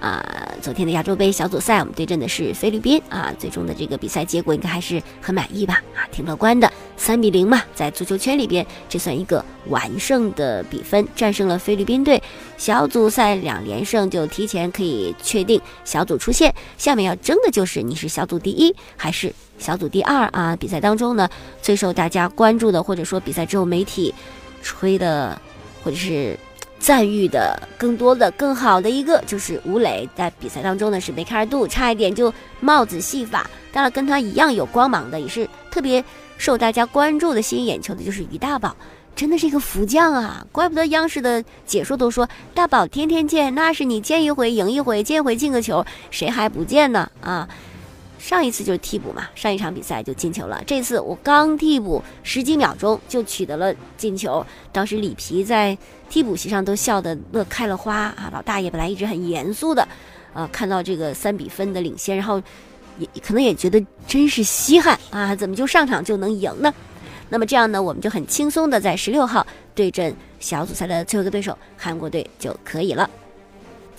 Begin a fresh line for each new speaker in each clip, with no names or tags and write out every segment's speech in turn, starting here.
啊，昨天的亚洲杯小组赛，我们对阵的是菲律宾啊，最终的这个比赛结果应该还是很满意吧？啊，挺乐观的，三比零嘛，在足球圈里边，这算一个完胜的比分，战胜了菲律宾队，小组赛两连胜就提前可以确定小组出线。下面要争的就是你是小组第一还是小组第二啊？比赛当中呢，最受大家关注的，或者说比赛之后媒体吹的，或者是。赞誉的更多的、更好的一个就是吴磊，在比赛当中呢是梅开二度，差一点就帽子戏法。当然，跟他一样有光芒的，也是特别受大家关注的、吸引眼球的，就是于大宝，真的是一个福将啊！怪不得央视的解说都说大宝天天见，那是你见一回赢一回，见一回进个球，谁还不见呢？啊！上一次就是替补嘛，上一场比赛就进球了。这次我刚替补十几秒钟就取得了进球，当时里皮在替补席上都笑得乐开了花啊！老大爷本来一直很严肃的，呃，看到这个三比分的领先，然后也可能也觉得真是稀罕啊，怎么就上场就能赢呢？那么这样呢，我们就很轻松的在十六号对阵小组赛的最后一个对手韩国队就可以了。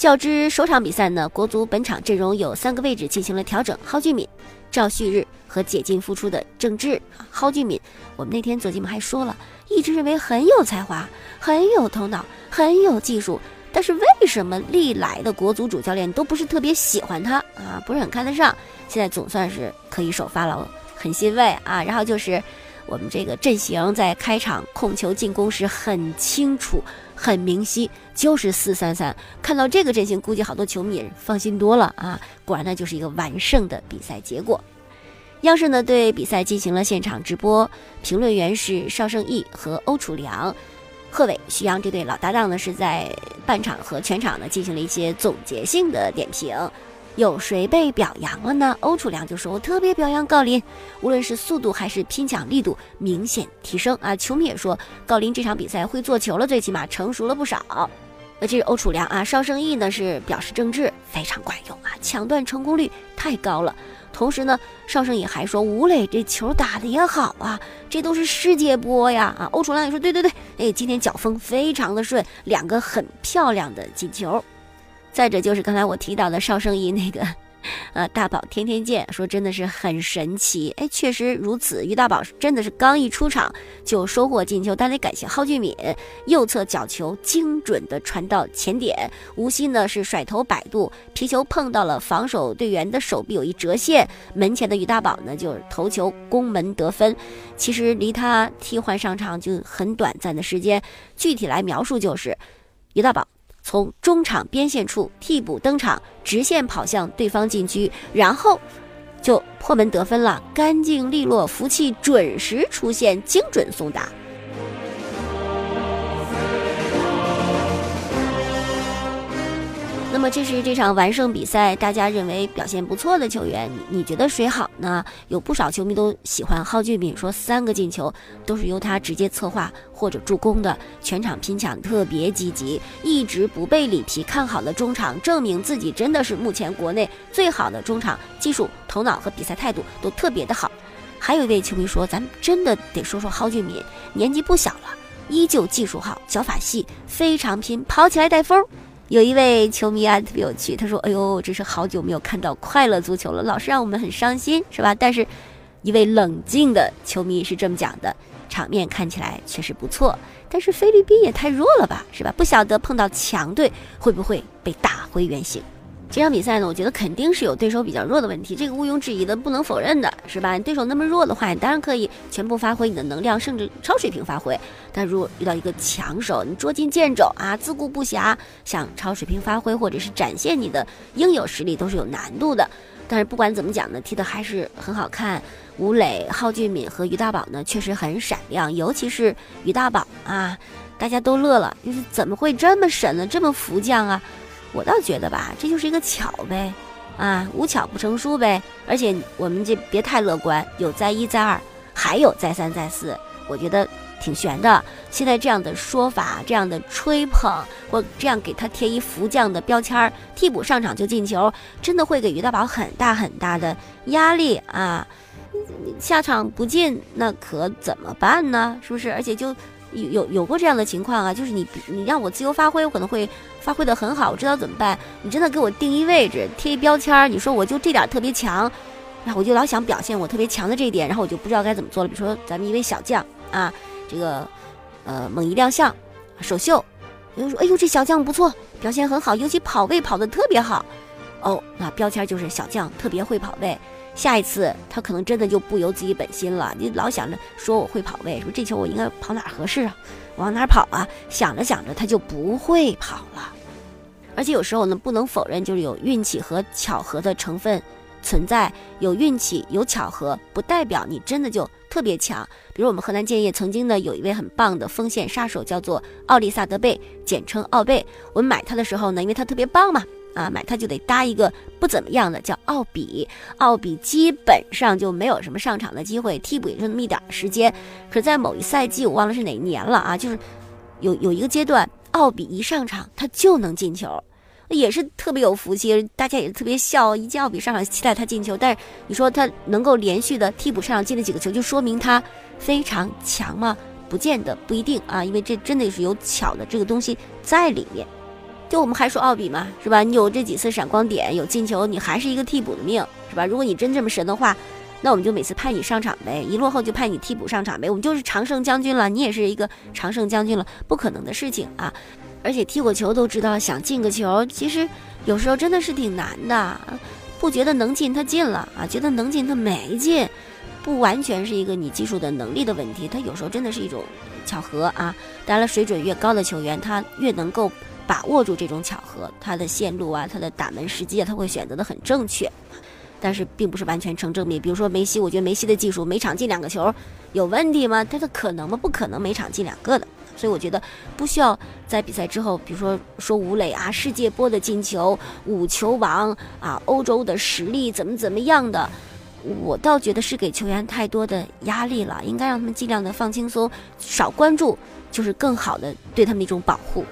较之首场比赛呢，国足本场阵容有三个位置进行了调整：蒿俊闵、赵旭日和解禁复出的郑智。蒿俊闵，我们那天做节目还说了，一直认为很有才华、很有头脑、很有技术，但是为什么历来的国足主教练都不是特别喜欢他啊？不是很看得上。现在总算是可以首发了，很欣慰啊。然后就是我们这个阵型在开场控球进攻时很清楚。很明晰，就是四三三。看到这个阵型，估计好多球迷也放心多了啊！果然呢，就是一个完胜的比赛结果。央视呢对比赛进行了现场直播，评论员是邵圣义和欧楚良，贺炜、徐阳这对老搭档呢是在半场和全场呢进行了一些总结性的点评。有谁被表扬了呢？欧楚良就说：“我特别表扬郜林，无论是速度还是拼抢力度明显提升啊。”球迷也说：“郜林这场比赛会做球了，最起码成熟了不少。”那这是欧楚良啊。邵圣义呢是表示郑智非常管用啊，抢断成功率太高了。同时呢，邵圣义还说吴磊这球打得也好啊，这都是世界波呀啊。欧楚良也说：“对对对，哎，今天脚风非常的顺，两个很漂亮的进球。”再者就是刚才我提到的邵圣义那个，呃，大宝天天见，说真的是很神奇，哎，确实如此。于大宝真的是刚一出场就收获进球，但得感谢蒿俊闵右侧角球精准的传到前点，无锡呢是甩头摆渡，皮球碰到了防守队员的手臂有一折线，门前的于大宝呢就是头球攻门得分。其实离他替换上场就很短暂的时间，具体来描述就是于大宝。从中场边线处替补登场，直线跑向对方禁区，然后就破门得分了，干净利落，福气准时出现，精准送达。那么这是这场完胜比赛，大家认为表现不错的球员，你觉得谁好呢？有不少球迷都喜欢蒿俊闵，说三个进球都是由他直接策划或者助攻的，全场拼抢特别积极，一直不被里皮看好的中场，证明自己真的是目前国内最好的中场，技术、头脑和比赛态度都特别的好。还有一位球迷说，咱们真的得说说蒿俊闵，年纪不小了，依旧技术好，脚法细，非常拼，跑起来带风。有一位球迷啊，特别有趣，他说：“哎呦，真是好久没有看到快乐足球了，老是让我们很伤心，是吧？”但是，一位冷静的球迷是这么讲的：“场面看起来确实不错，但是菲律宾也太弱了吧，是吧？不晓得碰到强队会不会被打回原形。”这场比赛呢，我觉得肯定是有对手比较弱的问题，这个毋庸置疑的，不能否认的，是吧？对手那么弱的话，你当然可以全部发挥你的能量，甚至超水平发挥。但如果遇到一个强手，你捉襟见肘啊，自顾不暇，想超水平发挥或者是展现你的应有实力，都是有难度的。但是不管怎么讲呢，踢的还是很好看。吴磊、蒿俊敏和于大宝呢，确实很闪亮，尤其是于大宝啊，大家都乐了，就是怎么会这么神呢？这么福将啊？我倒觉得吧，这就是一个巧呗，啊，无巧不成书呗。而且我们这别太乐观，有再一再二，还有再三再四。我觉得挺悬的。现在这样的说法，这样的吹捧，或这样给他贴一福将的标签儿，替补上场就进球，真的会给于大宝很大很大的压力啊！下场不进，那可怎么办呢？是不是？而且就有有有过这样的情况啊，就是你你让我自由发挥，我可能会发挥的很好，我知道怎么办。你真的给我定一位置，贴一标签，你说我就这点特别强，然后我就老想表现我特别强的这一点，然后我就不知道该怎么做了。比如说咱们一位小将啊，这个呃猛一亮相，首秀，有人说哎呦这小将不错，表现很好，尤其跑位跑得特别好，哦，那标签就是小将特别会跑位。下一次他可能真的就不由自己本心了，你老想着说我会跑位，说这球我应该跑哪合适啊，往哪跑啊？想着想着他就不会跑了。而且有时候呢，不能否认就是有运气和巧合的成分存在，有运气有巧合，不代表你真的就特别强。比如我们河南建业曾经呢有一位很棒的锋线杀手，叫做奥利萨德贝，简称奥贝。我们买他的时候呢，因为他特别棒嘛。啊，买它就得搭一个不怎么样的，叫奥比。奥比基本上就没有什么上场的机会，替补也就那么一点时间。可是在某一赛季，我忘了是哪年了啊，就是有有一个阶段，奥比一上场他就能进球，也是特别有福气，大家也特别笑，一见奥比上场期待他进球。但是你说他能够连续的替补上场进了几个球，就说明他非常强吗？不见得，不一定啊，因为这真的是有巧的这个东西在里面。就我们还说奥比嘛，是吧？你有这几次闪光点，有进球，你还是一个替补的命，是吧？如果你真这么神的话，那我们就每次派你上场呗，一落后就派你替补上场呗，我们就是常胜将军了，你也是一个常胜将军了，不可能的事情啊！而且踢过球都知道，想进个球，其实有时候真的是挺难的，不觉得能进他进了啊，觉得能进他没进，不完全是一个你技术的能力的问题，他有时候真的是一种巧合啊！当然了，水准越高的球员，他越能够。把握住这种巧合，他的线路啊，他的打门时机啊，他会选择的很正确，但是并不是完全成正比。比如说梅西，我觉得梅西的技术每场进两个球有问题吗？他的可能吗？不可能每场进两个的。所以我觉得不需要在比赛之后，比如说说吴磊啊，世界波的进球，五球王啊，欧洲的实力怎么怎么样的，我倒觉得是给球员太多的压力了，应该让他们尽量的放轻松，少关注，就是更好的对他们一种保护。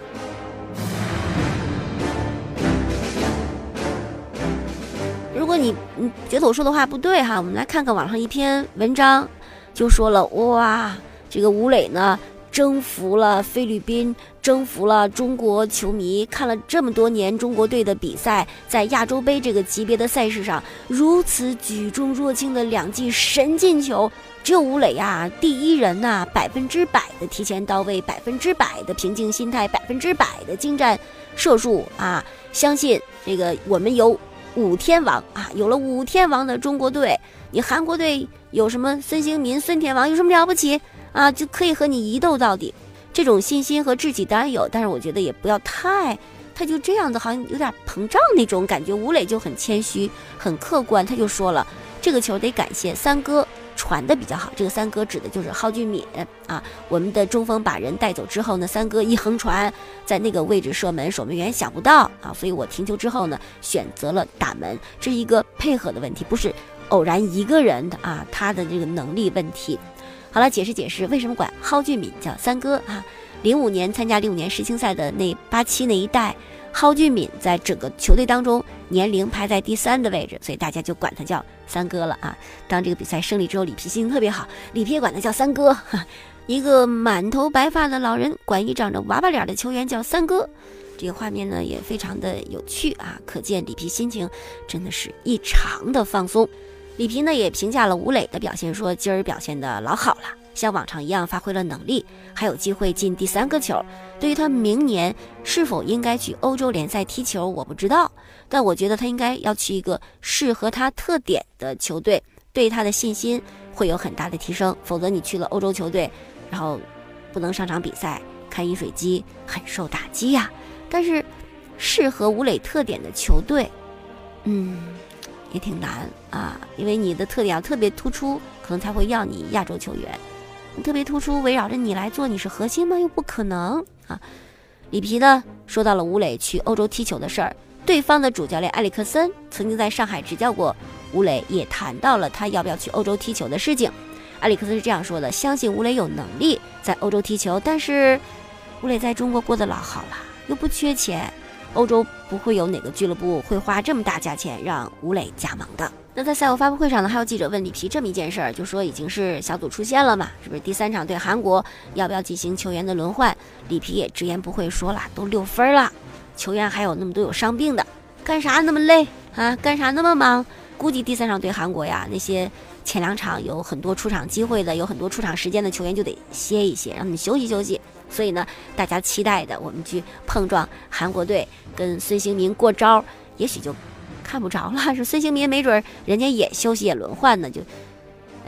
如果你你觉得我说的话不对哈，我们来看看网上一篇文章，就说了哇，这个吴磊呢征服了菲律宾，征服了中国球迷，看了这么多年中国队的比赛，在亚洲杯这个级别的赛事上如此举重若轻的两记神进球，只有吴磊呀第一人呐，百分之百的提前到位，百分之百的平静心态，百分之百的精湛射术啊，相信这个我们有。五天王啊，有了五天王的中国队，你韩国队有什么孙兴民、孙天王有什么了不起啊？就可以和你一斗到底，这种信心和志气当然有，但是我觉得也不要太，他就这样的，好像有点膨胀那种感觉。吴磊就很谦虚、很客观，他就说了，这个球得感谢三哥。传的比较好，这个三哥指的就是蒿俊闵啊。我们的中锋把人带走之后呢，三哥一横传，在那个位置射门，守门员想不到啊。所以我停球之后呢，选择了打门，这是一个配合的问题，不是偶然一个人的啊，他的这个能力问题。好了，解释解释为什么管蒿俊闵叫三哥啊？零五年参加零五年世青赛的那八七那一代。蒿俊闵在整个球队当中年龄排在第三的位置，所以大家就管他叫三哥了啊。当这个比赛胜利之后，里皮心情特别好，里皮也管他叫三哥。一个满头白发的老人管一长着娃娃脸的球员叫三哥，这个画面呢也非常的有趣啊，可见里皮心情真的是异常的放松。里皮呢也评价了吴磊的表现，说今儿表现的老好了。像往常一样发挥了能力，还有机会进第三个球。对于他明年是否应该去欧洲联赛踢球，我不知道。但我觉得他应该要去一个适合他特点的球队，对他的信心会有很大的提升。否则你去了欧洲球队，然后不能上场比赛，看饮水机，很受打击呀。但是适合吴磊特点的球队，嗯，也挺难啊，因为你的特点要特别突出，可能才会要你亚洲球员。特别突出，围绕着你来做，你是核心吗？又不可能啊！里皮呢说到了吴磊去欧洲踢球的事儿，对方的主教练埃里克森曾经在上海执教过吴磊，也谈到了他要不要去欧洲踢球的事情。埃里克森是这样说的：相信吴磊有能力在欧洲踢球，但是吴磊在中国过得老好了，又不缺钱，欧洲不会有哪个俱乐部会花这么大价钱让吴磊加盟的。那在赛后发布会上呢，还有记者问里皮这么一件事儿，就说已经是小组出线了嘛，是不是第三场对韩国要不要进行球员的轮换？里皮也直言不讳说了，都六分了，球员还有那么多有伤病的，干啥那么累啊？干啥那么忙？估计第三场对韩国呀，那些前两场有很多出场机会的，有很多出场时间的球员就得歇一歇，让他们休息休息。所以呢，大家期待的我们去碰撞韩国队跟孙兴民过招，也许就。看不着了，说孙兴民没准人家也休息也轮换呢，就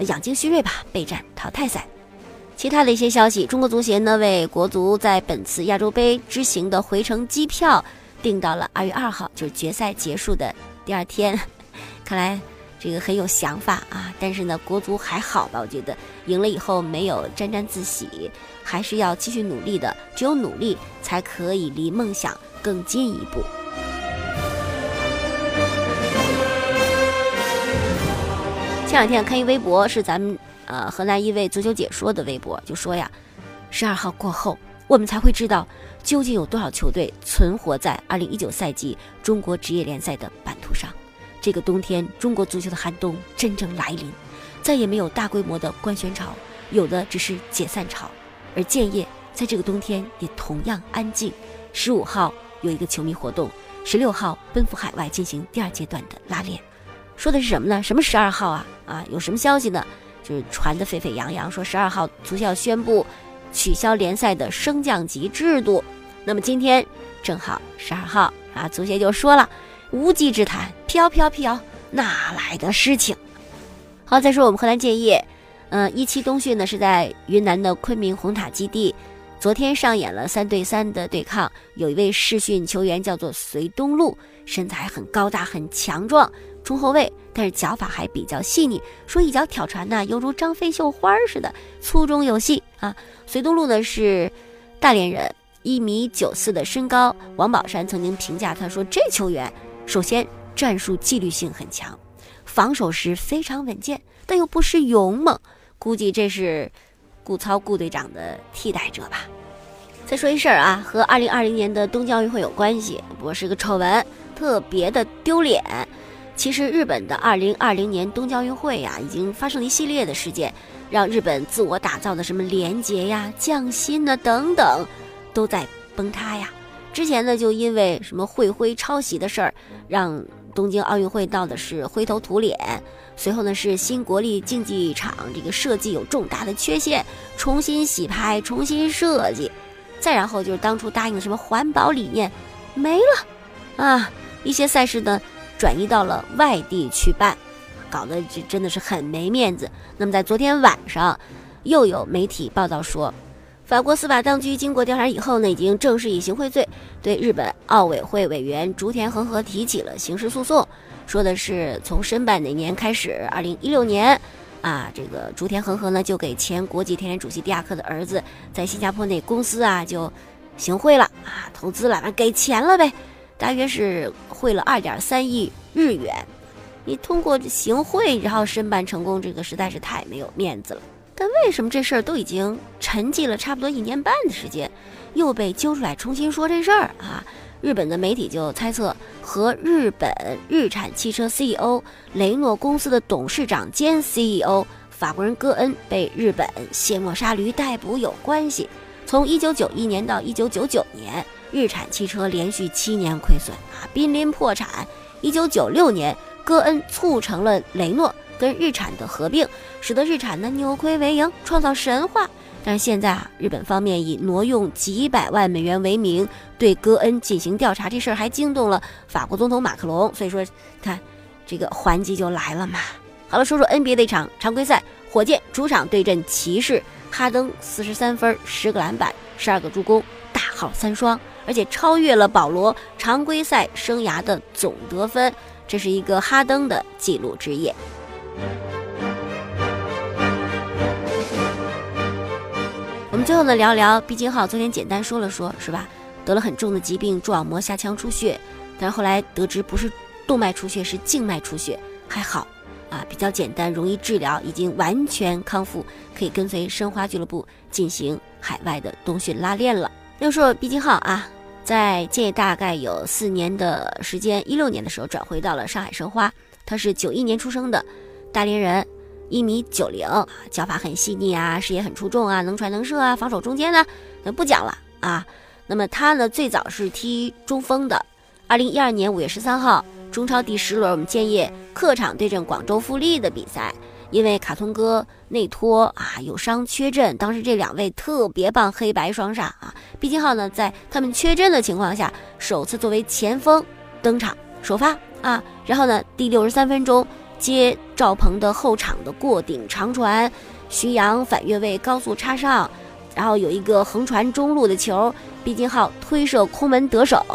养精蓄锐吧，备战淘汰赛。其他的一些消息，中国足协呢为国足在本次亚洲杯之行的回程机票定到了二月二号，就是决赛结束的第二天。看来这个很有想法啊，但是呢，国足还好吧？我觉得赢了以后没有沾沾自喜，还是要继续努力的，只有努力才可以离梦想更进一步。前两天看一微博，是咱们呃河南一位足球解说的微博，就说呀，十二号过后，我们才会知道究竟有多少球队存活在二零一九赛季中国职业联赛的版图上。这个冬天，中国足球的寒冬真正来临，再也没有大规模的官宣潮，有的只是解散潮。而建业在这个冬天也同样安静。十五号有一个球迷活动，十六号奔赴海外进行第二阶段的拉练。说的是什么呢？什么十二号啊？啊，有什么消息呢？就是传得沸沸扬扬，说十二号足校宣布取消联赛的升降级制度。那么今天正好十二号啊，足协就说了，无稽之谈，飘飘飘，哪来的事情？好，再说我们河南建业，嗯，一期冬训呢是在云南的昆明红塔基地，昨天上演了三对三的对抗，有一位试训球员叫做隋东路，身材很高大，很强壮。中后卫，但是脚法还比较细腻，说一脚挑传呢，犹如张飞绣花似的，粗中有细啊。隋东路呢是大连人，一米九四的身高。王宝山曾经评价他说，这球员首先战术纪律性很强，防守时非常稳健，但又不失勇猛。估计这是顾操顾队长的替代者吧。再说一事儿啊，和二零二零年的东京奥运会有关系，不过是个丑闻，特别的丢脸。其实，日本的二零二零年东京奥运会呀，已经发生了一系列的事件，让日本自我打造的什么廉洁呀、匠心呢等等，都在崩塌呀。之前呢，就因为什么会徽抄袭的事儿，让东京奥运会闹的是灰头土脸。随后呢，是新国立竞技场这个设计有重大的缺陷，重新洗牌、重新设计。再然后就是当初答应的什么环保理念没了啊，一些赛事呢。转移到了外地去办，搞得这真的是很没面子。那么在昨天晚上，又有媒体报道说，法国司法当局经过调查以后呢，已经正式以行贿罪对日本奥委会委员竹田恒和提起了刑事诉讼。说的是从申办哪年开始，二零一六年，啊，这个竹田恒和呢就给前国际田联主席迪亚克的儿子在新加坡那公司啊就行贿了啊，投资了，给钱了呗。大约是汇了二点三亿日元，你通过行贿然后申办成功，这个实在是太没有面子了。但为什么这事儿都已经沉寂了差不多一年半的时间，又被揪出来重新说这事儿啊？日本的媒体就猜测和日本日产汽车 CEO 雷诺公司的董事长兼 CEO 法国人戈恩被日本卸磨杀驴逮捕有关系。从一九九一年到一九九九年。日产汽车连续七年亏损啊，濒临破产。一九九六年，戈恩促成了雷诺跟日产的合并，使得日产呢扭亏为盈，创造神话。但是现在啊，日本方面以挪用几百万美元为名对戈恩进行调查，这事儿还惊动了法国总统马克龙。所以说，看这个还击就来了嘛。好了，说说 NBA 的一场常规赛，火箭主场对阵骑士，哈登四十三分，十个篮板，十二个助攻，大号三双。而且超越了保罗常规赛生涯的总得分，这是一个哈登的纪录之夜。我们最后呢聊聊毕金浩，昨天简单说了说，是吧？得了很重的疾病，蛛网膜下腔出血，但是后来得知不是动脉出血，是静脉出血，还好，啊，比较简单，容易治疗，已经完全康复，可以跟随申花俱乐部进行海外的冬训拉练了。六硕毕金浩啊，在这大概有四年的时间，一六年的时候转回到了上海申花，他是九一年出生的，大连人。一米九零，脚法很细腻啊，视野很出众啊，能传能射啊，防守中间呢，那不讲了啊。那么他呢，最早是踢中锋的。二零一二年五月十三号，中超第十轮，我们建业客场对阵广州富力的比赛，因为卡通哥内托啊有伤缺阵，当时这两位特别棒黑白双煞啊，毕金浩呢在他们缺阵的情况下，首次作为前锋登场首发啊，然后呢第六十三分钟。接赵鹏的后场的过顶长传，徐阳反越位高速插上，然后有一个横传中路的球，毕金浩推射空门得手，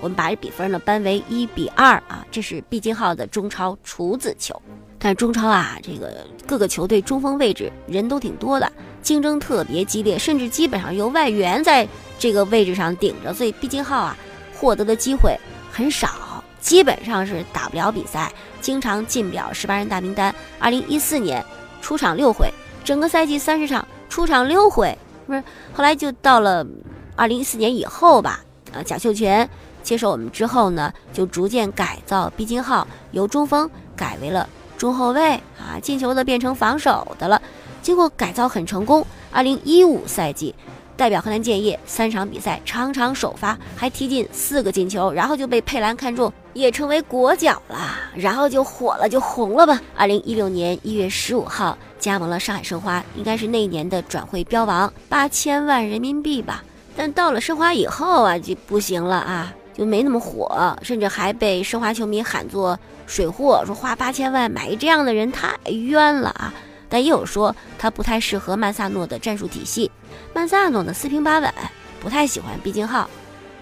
我们把这比分呢扳为一比二啊，这是毕金浩的中超处子球。但中超啊，这个各个球队中锋位置人都挺多的，竞争特别激烈，甚至基本上由外援在这个位置上顶着，所以毕金浩啊获得的机会很少。基本上是打不了比赛，经常进不了十八人大名单。二零一四年出场六回，整个赛季三十场出场六回，不是？后来就到了二零一四年以后吧，啊，贾秀全接手我们之后呢，就逐渐改造毕金浩，由中锋改为了中后卫啊，进球的变成防守的了。经过改造很成功，二零一五赛季。代表河南建业三场比赛，场场首发，还踢进四个进球，然后就被佩兰看中，也成为国脚了，然后就火了，就红了吧。二零一六年一月十五号加盟了上海申花，应该是那一年的转会标王，八千万人民币吧。但到了申花以后啊，就不行了啊，就没那么火，甚至还被申花球迷喊作水货，说花八千万买这样的人太冤了啊。但也有说他不太适合曼萨诺的战术体系，曼萨诺呢四平八稳，不太喜欢毕金浩。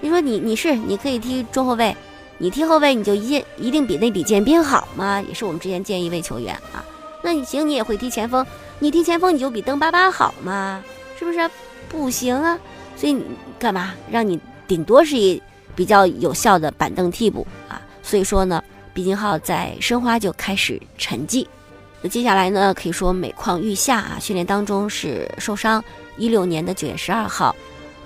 你说你你是你可以踢中后卫，你踢后卫你就一一定比那李建斌好吗？也是我们之前建议一位球员啊。那你行，你也会踢前锋，你踢前锋你就比登巴巴好吗？是不是？不行啊。所以你干嘛让你顶多是一比较有效的板凳替补啊？所以说呢，毕金浩在申花就开始沉寂。那接下来呢，可以说每况愈下啊！训练当中是受伤，一六年的九月十二号，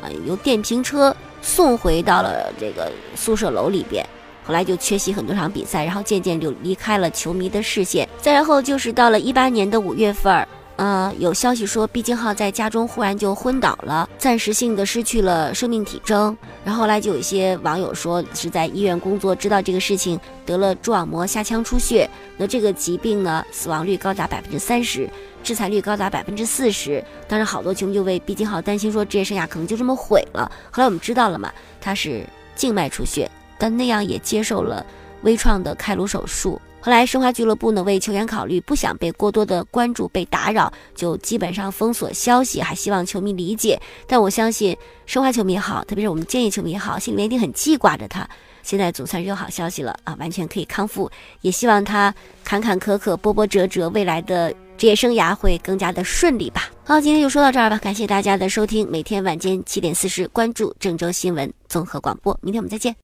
呃，由电瓶车送回到了这个宿舍楼里边，后来就缺席很多场比赛，然后渐渐就离开了球迷的视线。再然后就是到了一八年的五月份儿。呃，有消息说毕金浩在家中忽然就昏倒了，暂时性的失去了生命体征。然后来就有一些网友说是在医院工作，知道这个事情得了蛛网膜下腔出血。那这个疾病呢，死亡率高达百分之三十，致残率高达百分之四十。当然，好多球迷就为毕金浩担心，说职业生涯可能就这么毁了。后来我们知道了嘛，他是静脉出血，但那样也接受了微创的开颅手术。后来，申花俱乐部呢为球员考虑，不想被过多的关注、被打扰，就基本上封锁消息，还希望球迷理解。但我相信，申花球迷也好，特别是我们建业球迷也好，心里面一定很记挂着他。现在总算是有好消息了啊，完全可以康复。也希望他坎坎坷坷、波波折折，未来的职业生涯会更加的顺利吧。好，今天就说到这儿吧，感谢大家的收听。每天晚间七点四十，关注郑州新闻综合广播。明天我们再见。